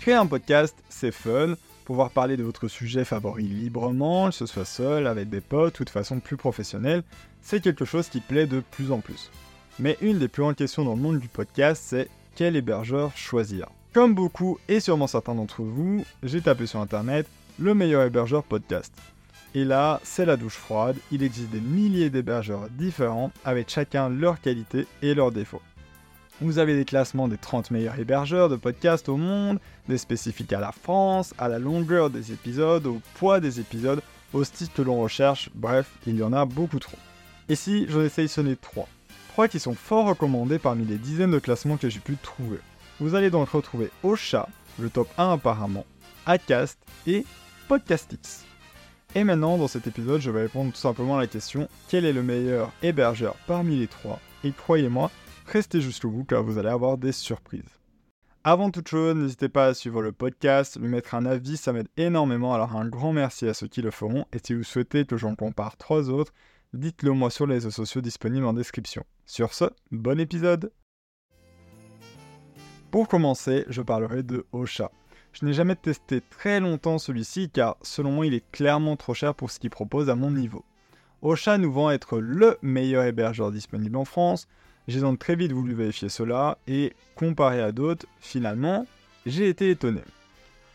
Créer un podcast, c'est fun, pouvoir parler de votre sujet favori librement, que ce soit seul, avec des potes ou de façon plus professionnelle, c'est quelque chose qui plaît de plus en plus. Mais une des plus grandes questions dans le monde du podcast, c'est quel hébergeur choisir? Comme beaucoup et sûrement certains d'entre vous, j'ai tapé sur internet le meilleur hébergeur podcast. Et là, c'est la douche froide, il existe des milliers d'hébergeurs différents avec chacun leurs qualités et leurs défauts. Vous avez des classements des 30 meilleurs hébergeurs de podcasts au monde, des spécifiques à la France, à la longueur des épisodes, au poids des épisodes, au style que l'on recherche, bref, il y en a beaucoup trop. Ici, j'en ai sélectionné 3. 3 qui sont fort recommandés parmi les dizaines de classements que j'ai pu trouver. Vous allez donc retrouver Ocha, le top 1 apparemment, Acast et Podcastix. Et maintenant, dans cet épisode, je vais répondre tout simplement à la question quel est le meilleur hébergeur parmi les trois? Et croyez-moi, Restez jusqu'au bout car vous allez avoir des surprises. Avant toute chose, n'hésitez pas à suivre le podcast, lui mettre un avis, ça m'aide énormément, alors un grand merci à ceux qui le feront, et si vous souhaitez que j'en compare trois autres, dites-le moi sur les réseaux sociaux disponibles en description. Sur ce, bon épisode Pour commencer, je parlerai de Ocha. Je n'ai jamais testé très longtemps celui-ci car selon moi il est clairement trop cher pour ce qu'il propose à mon niveau. Ocha nous vend être le meilleur hébergeur disponible en France, j'ai donc très vite voulu vérifier cela et comparé à d'autres, finalement, j'ai été étonné.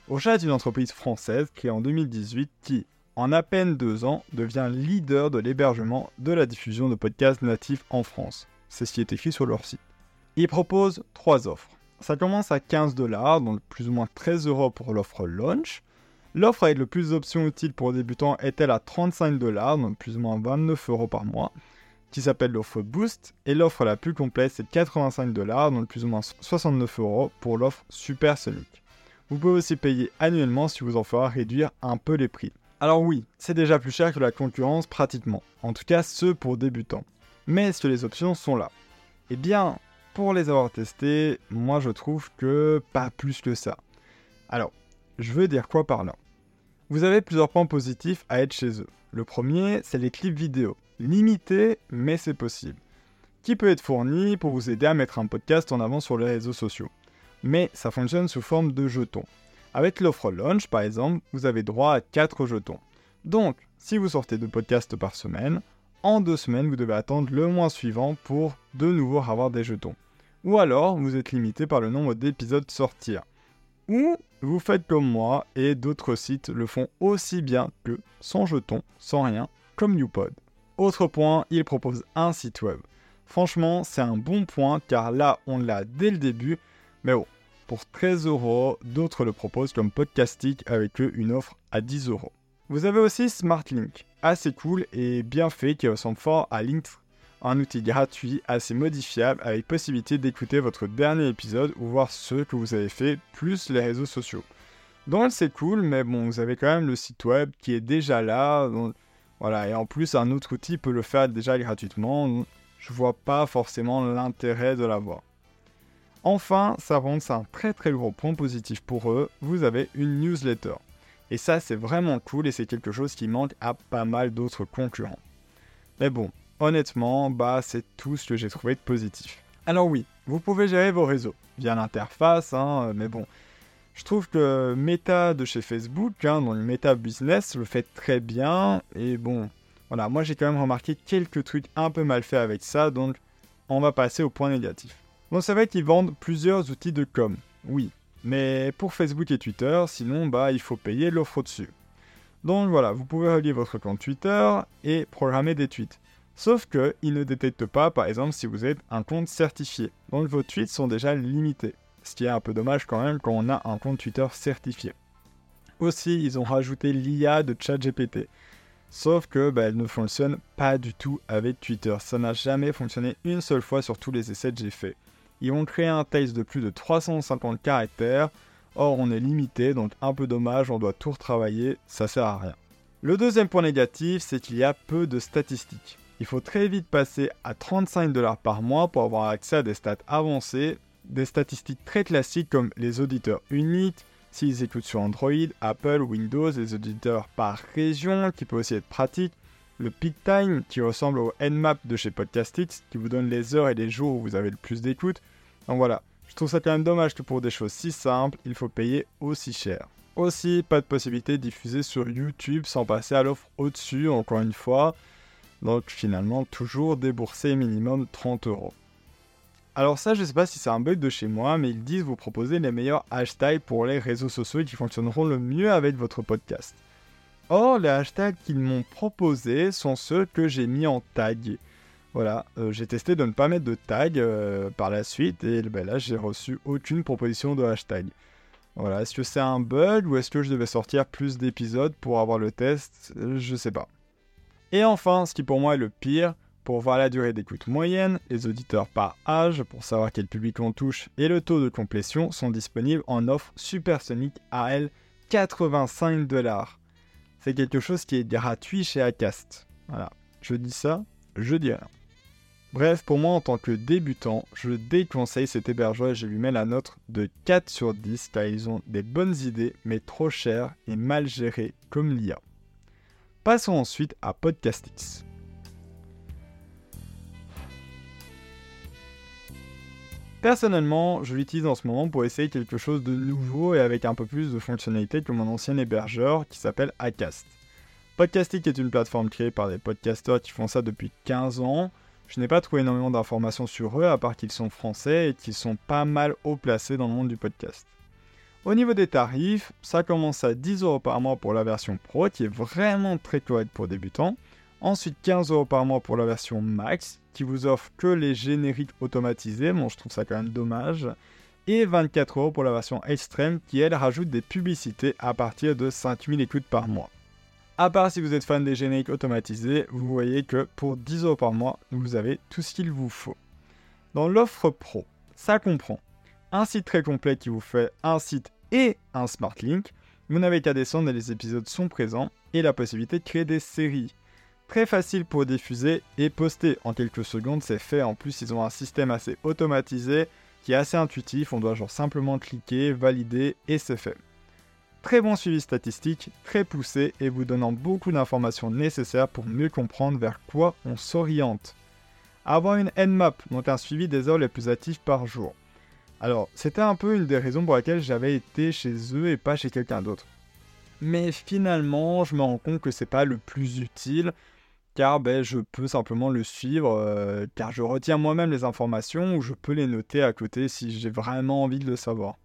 Ocha est une entreprise française créée en 2018 qui, en à peine deux ans, devient leader de l'hébergement de la diffusion de podcasts natifs en France. C'est ce qui est écrit sur leur site. Ils proposent trois offres. Ça commence à 15 dollars, donc plus ou moins 13 euros pour l'offre launch. L'offre avec le plus d'options utiles pour débutants est-elle à 35 dollars, donc plus ou moins 29 euros par mois qui s'appelle l'offre Boost, et l'offre la plus complète c'est 85 dollars, donc plus ou moins 69 euros pour l'offre Super Sonic. Vous pouvez aussi payer annuellement si vous en fera réduire un peu les prix. Alors oui, c'est déjà plus cher que la concurrence pratiquement, en tout cas ceux pour débutants. Mais est-ce que les options sont là? Eh bien, pour les avoir testés, moi je trouve que pas plus que ça. Alors, je veux dire quoi par là? Vous avez plusieurs points positifs à être chez eux. Le premier, c'est les clips vidéo limité, mais c'est possible, qui peut être fourni pour vous aider à mettre un podcast en avant sur les réseaux sociaux? Mais ça fonctionne sous forme de jetons. Avec l'offre launch, par exemple, vous avez droit à 4 jetons. Donc, si vous sortez deux podcasts par semaine, en deux semaines, vous devez attendre le mois suivant pour de nouveau avoir des jetons. Ou alors, vous êtes limité par le nombre d'épisodes sortir. Ou vous faites comme moi et d'autres sites le font aussi bien que sans jetons, sans rien, comme Newpod. Autre point, il propose un site web. Franchement, c'est un bon point car là, on l'a dès le début. Mais bon, pour 13 euros, d'autres le proposent comme Podcastic avec eux une offre à 10 euros. Vous avez aussi SmartLink, assez cool et bien fait qui ressemble fort à Linktree, un outil gratuit assez modifiable avec possibilité d'écouter votre dernier épisode ou voir ceux que vous avez fait plus les réseaux sociaux. Donc c'est cool, mais bon, vous avez quand même le site web qui est déjà là. Voilà, et en plus, un autre outil peut le faire déjà gratuitement. Je vois pas forcément l'intérêt de l'avoir. Enfin, ça rend un très très gros point positif pour eux. Vous avez une newsletter. Et ça, c'est vraiment cool et c'est quelque chose qui manque à pas mal d'autres concurrents. Mais bon, honnêtement, bah, c'est tout ce que j'ai trouvé de positif. Alors oui, vous pouvez gérer vos réseaux via l'interface, hein, mais bon, je trouve que Meta de chez Facebook, hein, dans le Meta Business, le fait très bien. Et bon, voilà, moi j'ai quand même remarqué quelques trucs un peu mal faits avec ça, donc on va passer au point négatif. Bon, c'est vrai qu'ils vendent plusieurs outils de com, oui. Mais pour Facebook et Twitter, sinon, bah, il faut payer l'offre au-dessus. Donc voilà, vous pouvez relier votre compte Twitter et programmer des tweets. Sauf qu'ils ne détectent pas, par exemple, si vous êtes un compte certifié. Donc vos tweets sont déjà limités ce qui est un peu dommage quand même quand on a un compte Twitter certifié. Aussi, ils ont rajouté l'IA de ChatGPT. Sauf que bah, elle ne fonctionne pas du tout avec Twitter. Ça n'a jamais fonctionné une seule fois sur tous les essais que j'ai faits. Ils ont créé un texte de plus de 350 caractères. Or, on est limité, donc un peu dommage, on doit tout retravailler, ça sert à rien. Le deuxième point négatif, c'est qu'il y a peu de statistiques. Il faut très vite passer à 35 dollars par mois pour avoir accès à des stats avancées, des statistiques très classiques comme les auditeurs uniques, s'ils écoutent sur Android, Apple, Windows, les auditeurs par région, qui peut aussi être pratique, le peak time qui ressemble au Nmap de chez Podcastix, qui vous donne les heures et les jours où vous avez le plus d'écoute. Donc voilà, Je trouve ça quand même dommage que pour des choses si simples, il faut payer aussi cher. Aussi, pas de possibilité de diffuser sur YouTube sans passer à l'offre au-dessus, encore une fois. Donc finalement, toujours débourser minimum 30 euros. Alors ça, je sais pas si c'est un bug de chez moi, mais ils disent vous proposer les meilleurs hashtags pour les réseaux sociaux qui fonctionneront le mieux avec votre podcast. Or, les hashtags qu'ils m'ont proposés sont ceux que j'ai mis en tag. Voilà, euh, j'ai testé de ne pas mettre de tag euh, par la suite et ben là j'ai reçu aucune proposition de hashtag. Voilà, est-ce que c'est un bug ou est-ce que je devais sortir plus d'épisodes pour avoir le test? Je sais pas. Et enfin, ce qui pour moi est le pire, pour voir la durée d'écoute moyenne, les auditeurs par âge, pour savoir quel public on touche, et le taux de complétion sont disponibles en offre supersonique AL 85 dollars. C'est quelque chose qui est gratuit chez Acast. Voilà, je dis ça, je dis rien. Bref, pour moi en tant que débutant, je déconseille cet hébergeur et je lui mets la note de 4 sur 10 car ils ont des bonnes idées mais trop chères et mal gérées comme l'IA. Passons ensuite à Podcastix. Personnellement, je l'utilise en ce moment pour essayer quelque chose de nouveau et avec un peu plus de fonctionnalités que mon ancien hébergeur qui s'appelle Acast. Podcastic est une plateforme créée par des podcasteurs qui font ça depuis 15 ans je n'ai pas trouvé énormément d'informations sur eux, à part qu'ils sont français et qu'ils sont pas mal haut placés dans le monde du podcast. Au niveau des tarifs, ça commence à 10 euros par mois pour la version Pro, qui est vraiment très correcte pour débutants. Ensuite, 15 euros par mois pour la version Max, qui vous offre que les génériques automatisés. Bon, je trouve ça quand même dommage. Et 24 euros pour la version Extreme, qui elle rajoute des publicités à partir de 5000 écoutes par mois. À part si vous êtes fan des génériques automatisés, vous voyez que pour 10 euros par mois, vous avez tout ce qu'il vous faut. Dans l'offre pro, ça comprend un site très complet qui vous fait un site et un smart link. Vous n'avez qu'à descendre et les épisodes sont présents et la possibilité de créer des séries. Très facile pour diffuser et poster en quelques secondes, c'est fait. En plus, ils ont un système assez automatisé qui est assez intuitif. On doit genre simplement cliquer, valider et c'est fait. Très bon suivi statistique, très poussé et vous donnant beaucoup d'informations nécessaires pour mieux comprendre vers quoi on s'oriente. Avoir une Nmap, donc un suivi des heures les plus actives par jour. Alors, c'était un peu une des raisons pour lesquelles j'avais été chez eux et pas chez quelqu'un d'autre. Mais finalement, je me rends compte que c'est pas le plus utile, car ben, je peux simplement le suivre, euh, car je retiens moi-même les informations ou je peux les noter à côté si j'ai vraiment envie de le savoir.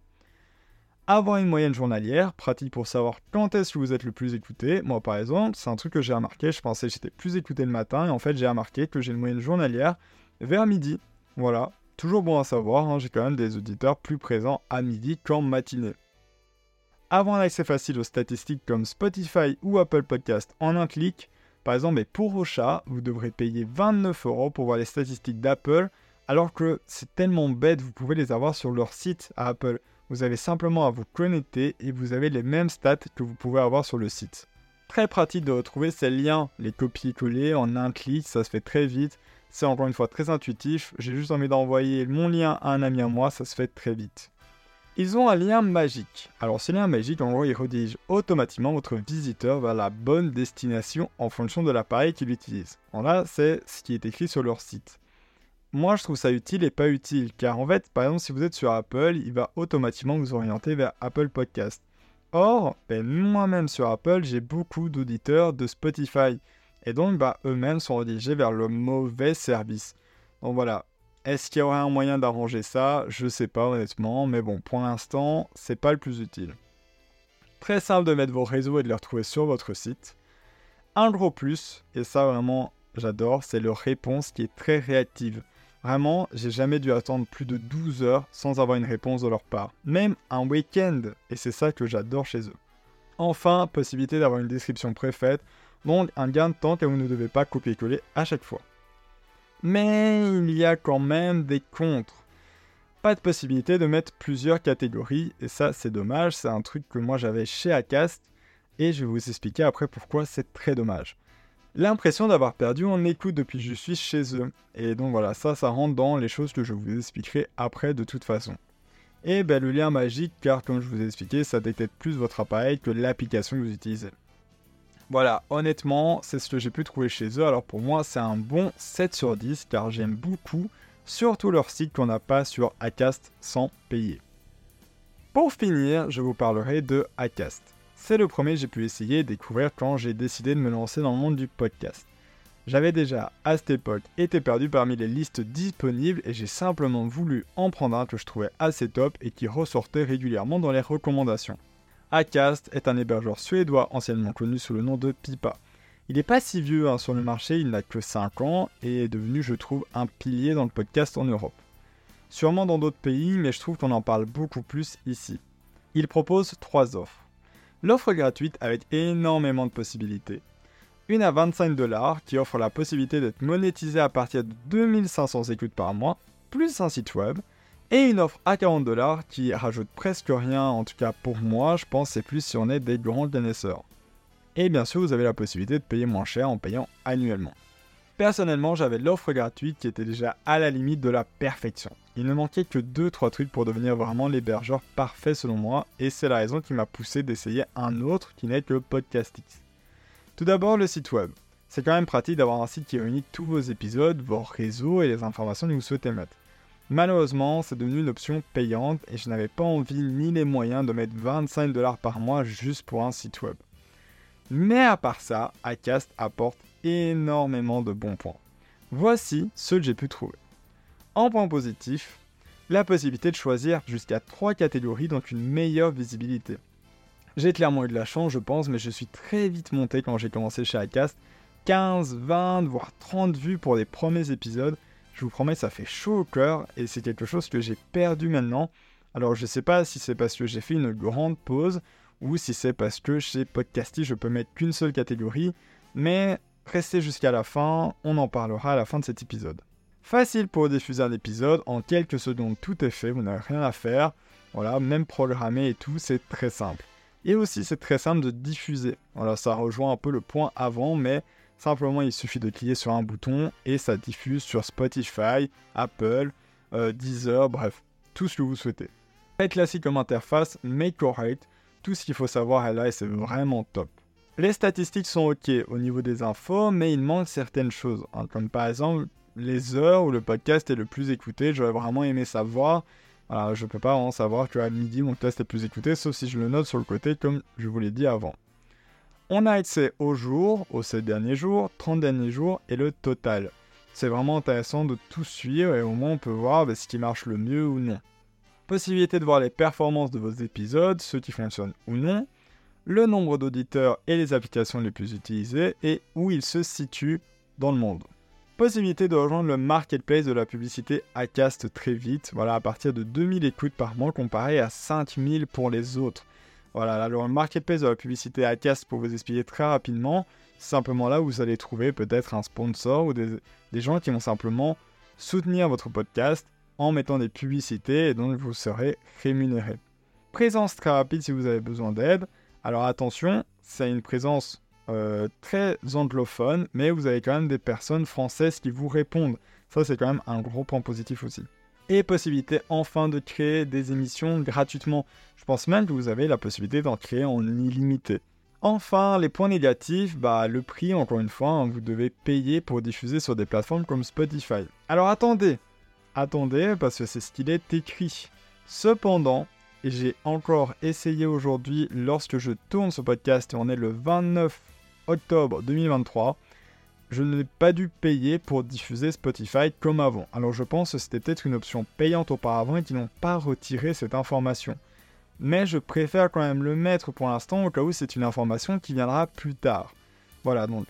Avoir une moyenne journalière, pratique pour savoir quand est-ce que vous êtes le plus écouté. Moi, par exemple, c'est un truc que j'ai remarqué. Je pensais que j'étais plus écouté le matin et en fait, j'ai remarqué que j'ai une moyenne journalière vers midi. Voilà, toujours bon à savoir. Hein, j'ai quand même des auditeurs plus présents à midi qu'en matinée. Avoir un accès facile aux statistiques comme Spotify ou Apple Podcast en un clic, par exemple, pour vos vous devrez payer 29 euros pour voir les statistiques d'Apple, alors que c'est tellement bête, vous pouvez les avoir sur leur site à Apple. Vous avez simplement à vous connecter et vous avez les mêmes stats que vous pouvez avoir sur le site. Très pratique de retrouver ces liens, les copier-coller en un clic, ça se fait très vite. C'est encore une fois très intuitif. J'ai juste envie d'envoyer mon lien à un ami à moi, ça se fait très vite. Ils ont un lien magique. Alors ce lien magique, en gros, il redirige automatiquement votre visiteur vers la bonne destination en fonction de l'appareil qu'il utilise. En là, c'est ce qui est écrit sur leur site moi je trouve ça utile et pas utile, car en fait, par exemple, si vous êtes sur Apple, il va automatiquement vous orienter vers Apple Podcast. Or, ben, moi-même sur Apple, j'ai beaucoup d'auditeurs de Spotify, et donc bah, eux-mêmes sont redirigés vers le mauvais service. Donc voilà, est-ce qu'il y aurait un moyen d'arranger ça? Je sais pas honnêtement, mais bon, pour l'instant, c'est pas le plus utile. Très simple de mettre vos réseaux et de les retrouver sur votre site. Un gros plus, et ça vraiment j'adore, c'est leur réponse qui est très réactive. Vraiment, j'ai jamais dû attendre plus de 12 heures sans avoir une réponse de leur part. Même un week-end, et c'est ça que j'adore chez eux. Enfin, possibilité d'avoir une description préfaite, donc un gain de temps car vous ne devez pas copier-coller à chaque fois. Mais il y a quand même des contres. Pas de possibilité de mettre plusieurs catégories, et ça c'est dommage, c'est un truc que moi j'avais chez Acast, et je vais vous expliquer après pourquoi c'est très dommage l'impression d'avoir perdu en écoute depuis que je suis chez eux. Et donc voilà, ça, ça rentre dans les choses que je vous expliquerai après de toute façon. Et ben, le lien magique, car comme je vous ai expliqué, ça détecte plus votre appareil que l'application que vous utilisez. Voilà, honnêtement, c'est ce que j'ai pu trouver chez eux. Alors pour moi, c'est un bon 7 sur 10, car j'aime beaucoup surtout leur site qu'on n'a pas sur Acast sans payer. Pour finir, je vous parlerai de Acast. C'est le premier que j'ai pu essayer et découvrir quand j'ai décidé de me lancer dans le monde du podcast. J'avais déjà, à cette époque, été perdu parmi les listes disponibles et j'ai simplement voulu en prendre un que je trouvais assez top et qui ressortait régulièrement dans les recommandations. Acast est un hébergeur suédois anciennement connu sous le nom de Pipa. Il n'est pas si vieux hein, sur le marché, il n'a que 5 ans et est devenu, je trouve, un pilier dans le podcast en Europe. Sûrement dans d'autres pays, mais je trouve qu'on en parle beaucoup plus ici. Il propose trois offres. L'offre gratuite avec énormément de possibilités. Une à 25 dollars qui offre la possibilité d'être monétisé à partir de 2500 écoutes par mois, plus un site web. Et une offre à 40 dollars qui rajoute presque rien, en tout cas pour moi, je pense c'est plus si on est des grands connaisseurs. Et bien sûr, vous avez la possibilité de payer moins cher en payant annuellement. Personnellement, j'avais l'offre gratuite qui était déjà à la limite de la perfection. Il ne manquait que 2-3 trucs pour devenir vraiment l'hébergeur parfait selon moi, et c'est la raison qui m'a poussé d'essayer un autre qui n'est que Podcastix. Tout d'abord, le site web. C'est quand même pratique d'avoir un site qui réunit tous vos épisodes, vos réseaux et les informations que vous souhaitez mettre. Malheureusement, c'est devenu une option payante et je n'avais pas envie ni les moyens de mettre 25 dollars par mois juste pour un site web. Mais à part ça, Acast apporte énormément de bons points. Voici ceux que j'ai pu trouver. En point positif, la possibilité de choisir jusqu'à 3 catégories donc une meilleure visibilité. J'ai clairement eu de la chance, je pense, mais je suis très vite monté quand j'ai commencé chez Acast. 15, 20, voire 30 vues pour les premiers épisodes. Je vous promets, ça fait chaud au cœur et c'est quelque chose que j'ai perdu maintenant. Alors je sais pas si c'est parce que j'ai fait une grande pause ou si c'est parce que chez Podcasty je peux mettre qu'une seule catégorie, mais restez jusqu'à la fin, on en parlera à la fin de cet épisode. Facile pour diffuser un épisode, en quelques secondes tout est fait, vous n'avez rien à faire. Voilà, même programmer et tout, c'est très simple. Et aussi c'est très simple de diffuser. Voilà, ça rejoint un peu le point avant, mais simplement il suffit de cliquer sur un bouton et ça diffuse sur Spotify, Apple, euh, Deezer, bref, tout ce que vous souhaitez. Très classique comme interface, mais correct. Tout ce qu'il faut savoir est là et c'est vraiment top. Les statistiques sont ok au niveau des infos, mais il manque certaines choses, hein, comme par exemple les heures où le podcast est le plus écouté. J'aurais vraiment aimé savoir. Voilà, je peux pas vraiment savoir qu'à midi mon podcast est plus écouté, sauf si je le note sur le côté comme je vous l'ai dit avant. On a accès au jour, aux 7 derniers jours, 30 derniers jours et le total. C'est vraiment intéressant de tout suivre et au moins on peut voir bah, ce qui marche le mieux ou non possibilité de voir les performances de vos épisodes, ceux qui fonctionnent ou non, le nombre d'auditeurs et les applications les plus utilisées et où ils se situent dans le monde. Possibilité de rejoindre le marketplace de la publicité Acast très vite, voilà à partir de 2000 écoutes par mois comparé à 5000 pour les autres. Voilà, alors le marketplace de la publicité Acast pour vous expliquer très rapidement, simplement là vous allez trouver peut-être un sponsor ou des, des gens qui vont simplement soutenir votre podcast en mettant des publicités et donc vous serez rémunéré. Présence très rapide si vous avez besoin d'aide. Alors attention, c'est une présence euh, très anglophone, mais vous avez quand même des personnes françaises qui vous répondent. Ça, c'est quand même un gros point positif aussi. Et possibilité enfin de créer des émissions gratuitement. Je pense même que vous avez la possibilité d'en créer en illimité. Enfin, les points négatifs, bah le prix, encore une fois, hein, vous devez payer pour diffuser sur des plateformes comme Spotify. Alors attendez, attendez parce que c'est ce qu'il est écrit. Cependant, et j'ai encore essayé aujourd'hui lorsque je tourne ce podcast et on est le 29 octobre 2023, je n'ai pas dû payer pour diffuser Spotify comme avant. Alors je pense que c'était peut-être une option payante auparavant et qu'ils n'ont pas retiré cette information. Mais je préfère quand même le mettre pour l'instant au cas où c'est une information qui viendra plus tard. Voilà donc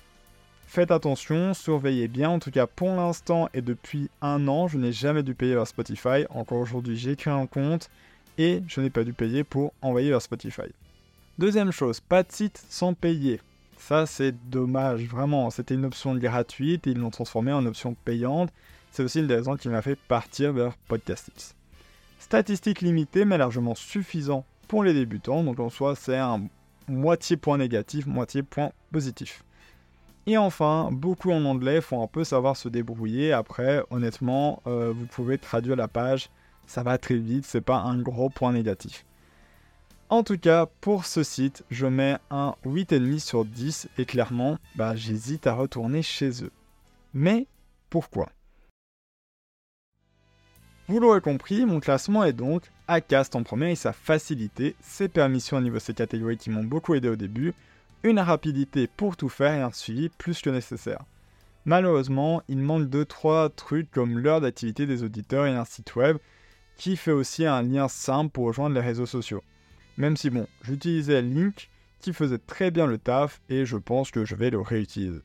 Faites attention, surveillez bien. En tout cas, pour l'instant et depuis un an, je n'ai jamais dû payer vers Spotify. Encore aujourd'hui, j'ai créé un compte et je n'ai pas dû payer pour envoyer vers Spotify. Deuxième chose, pas de site sans payer. Ça, c'est dommage, vraiment. C'était une option gratuite et ils l'ont transformée en option payante. C'est aussi une des raisons qui m'a fait partir vers Podcastix. Statistiques limitées, mais largement suffisant pour les débutants. Donc en soi, c'est un moitié point négatif, moitié point positif. Et enfin, beaucoup en anglais, faut un peu savoir se débrouiller. Après, honnêtement, euh, vous pouvez traduire la page, ça va très vite, c'est pas un gros point négatif. En tout cas, pour ce site, je mets un 8,5 sur 10 et clairement, bah, j'hésite à retourner chez eux. Mais pourquoi? Vous l'aurez compris, mon classement est donc Acast en premier et sa facilité, ses permissions au niveau de ces catégories qui m'ont beaucoup aidé au début, une rapidité pour tout faire et un suivi plus que nécessaire. Malheureusement, il manque 2-3 trucs comme l'heure d'activité des auditeurs et un site web qui fait aussi un lien simple pour rejoindre les réseaux sociaux. Même si bon, j'utilisais Link qui faisait très bien le taf et je pense que je vais le réutiliser.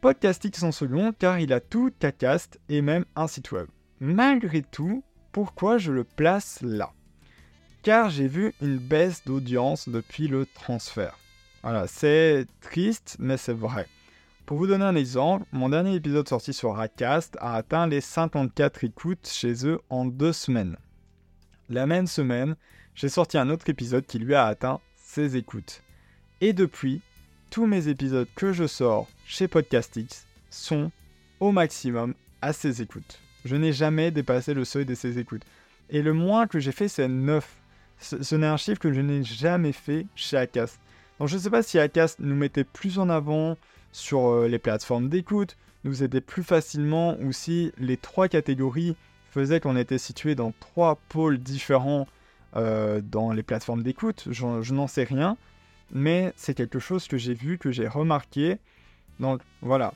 Podcastix en second car il a tout Cast et même un site web. Malgré tout, pourquoi je le place là? Car j'ai vu une baisse d'audience depuis le transfert. Voilà, c'est triste mais c'est vrai. Pour vous donner un exemple, mon dernier épisode sorti sur Racast a atteint les 54 écoutes chez eux en deux semaines. La même semaine, j'ai sorti un autre épisode qui lui a atteint 16 écoutes. Et depuis, tous mes épisodes que je sors chez Podcastix sont au maximum à 16 écoutes. Je n'ai jamais dépassé le seuil de 16 écoutes. Et le moins que j'ai fait, c'est 9. Ce, n'est un chiffre que je n'ai jamais fait chez Acast. Donc je ne sais pas si Acast nous mettait plus en avant, sur euh, les plateformes d'écoute, nous aidait plus facilement ou si les trois catégories qu'on était situé dans trois pôles différents euh, dans les plateformes d'écoute. Je, n'en sais rien, mais c'est quelque chose que j'ai vu, que j'ai remarqué. Donc voilà,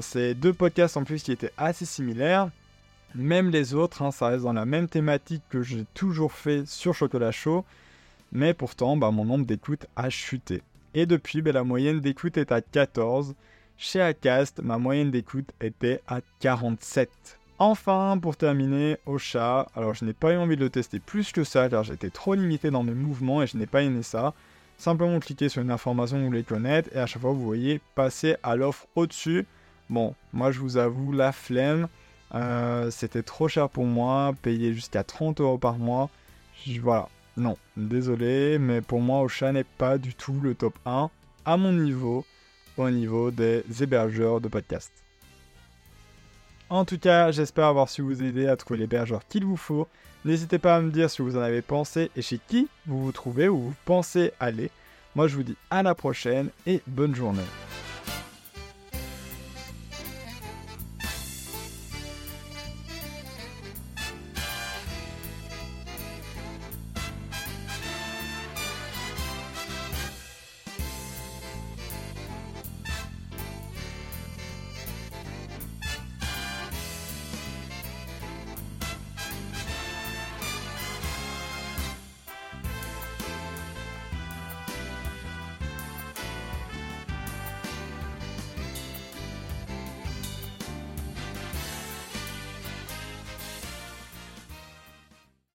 c'est deux podcasts en plus qui étaient assez similaires. Même les autres, hein, ça reste dans la même thématique que j'ai toujours fait sur Chocolat Chaud. Mais pourtant, bah, mon nombre d'écoutes a chuté. Et depuis, ben, la moyenne d'écoute est à 14. Chez Acast, ma moyenne d'écoute était à 47. Enfin, pour terminer, au chat, alors je n'ai pas eu envie de le tester plus que ça car j'étais trop limité dans mes mouvements et je n'ai pas aimé ça. Simplement cliquer sur une information vous voulez connaître et à chaque fois vous voyez passer à l'offre au-dessus. Bon, moi je vous avoue, la flemme, euh, c'était trop cher pour moi, payer jusqu'à 30 euros par mois. voilà, non, désolé, mais pour moi, Ocha n'est pas du tout le top 1 à mon niveau, au niveau des hébergeurs de podcast. En tout cas, j'espère avoir su vous aider à trouver l'hébergeur qu'il vous faut. N'hésitez pas à me dire ce que vous en avez pensé et chez qui vous vous trouvez ou vous pensez aller. Moi, je vous dis à la prochaine et bonne journée.